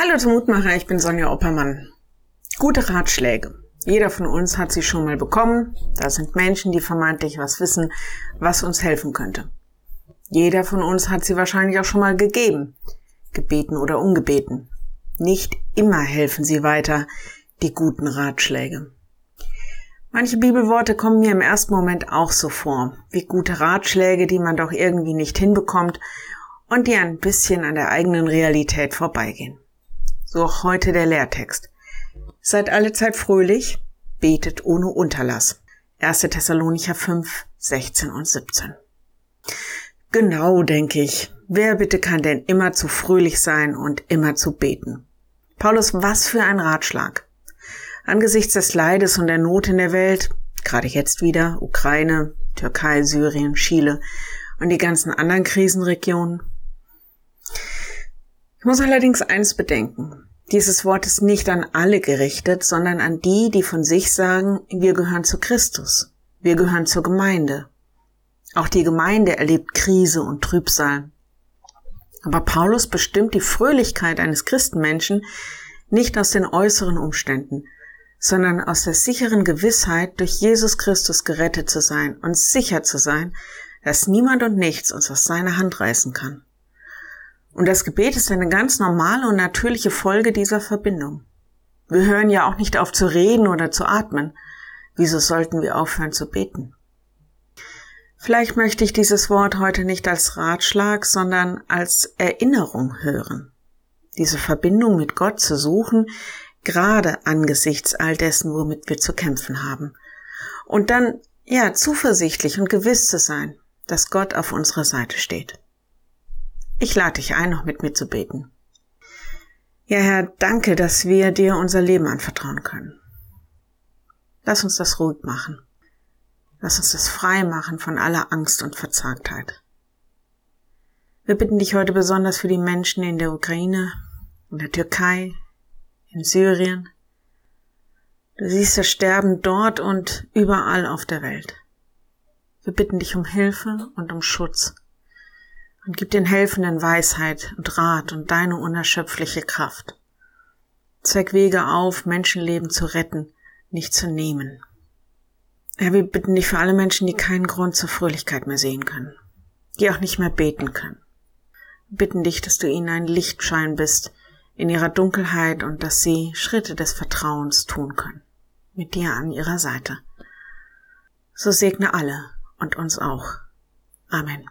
Hallo zum Mutmacher, ich bin Sonja Oppermann. Gute Ratschläge. Jeder von uns hat sie schon mal bekommen. Da sind Menschen, die vermeintlich was wissen, was uns helfen könnte. Jeder von uns hat sie wahrscheinlich auch schon mal gegeben, gebeten oder ungebeten. Nicht immer helfen sie weiter, die guten Ratschläge. Manche Bibelworte kommen mir im ersten Moment auch so vor, wie gute Ratschläge, die man doch irgendwie nicht hinbekommt und die ein bisschen an der eigenen Realität vorbeigehen. So auch heute der Lehrtext. Seid alle Zeit fröhlich, betet ohne Unterlass. 1. Thessalonicher 5, 16 und 17. Genau, denke ich. Wer bitte kann denn immer zu fröhlich sein und immer zu beten? Paulus, was für ein Ratschlag. Angesichts des Leides und der Not in der Welt, gerade jetzt wieder Ukraine, Türkei, Syrien, Chile und die ganzen anderen Krisenregionen, ich muss allerdings eins bedenken. Dieses Wort ist nicht an alle gerichtet, sondern an die, die von sich sagen, wir gehören zu Christus. Wir gehören zur Gemeinde. Auch die Gemeinde erlebt Krise und Trübsal. Aber Paulus bestimmt die Fröhlichkeit eines Christenmenschen nicht aus den äußeren Umständen, sondern aus der sicheren Gewissheit, durch Jesus Christus gerettet zu sein und sicher zu sein, dass niemand und nichts uns aus seiner Hand reißen kann. Und das Gebet ist eine ganz normale und natürliche Folge dieser Verbindung. Wir hören ja auch nicht auf zu reden oder zu atmen. Wieso sollten wir aufhören zu beten? Vielleicht möchte ich dieses Wort heute nicht als Ratschlag, sondern als Erinnerung hören. Diese Verbindung mit Gott zu suchen, gerade angesichts all dessen, womit wir zu kämpfen haben. Und dann, ja, zuversichtlich und gewiss zu sein, dass Gott auf unserer Seite steht. Ich lade dich ein, noch mit mir zu beten. Ja, Herr, danke, dass wir dir unser Leben anvertrauen können. Lass uns das ruhig machen. Lass uns das frei machen von aller Angst und Verzagtheit. Wir bitten dich heute besonders für die Menschen in der Ukraine, in der Türkei, in Syrien. Du siehst das Sterben dort und überall auf der Welt. Wir bitten dich um Hilfe und um Schutz und gib den Helfenden Weisheit und Rat und deine unerschöpfliche Kraft. Zeig Wege auf, Menschenleben zu retten, nicht zu nehmen. Herr, wir bitten dich für alle Menschen, die keinen Grund zur Fröhlichkeit mehr sehen können, die auch nicht mehr beten können. Wir bitten dich, dass du ihnen ein Lichtschein bist in ihrer Dunkelheit und dass sie Schritte des Vertrauens tun können, mit dir an ihrer Seite. So segne alle und uns auch. Amen.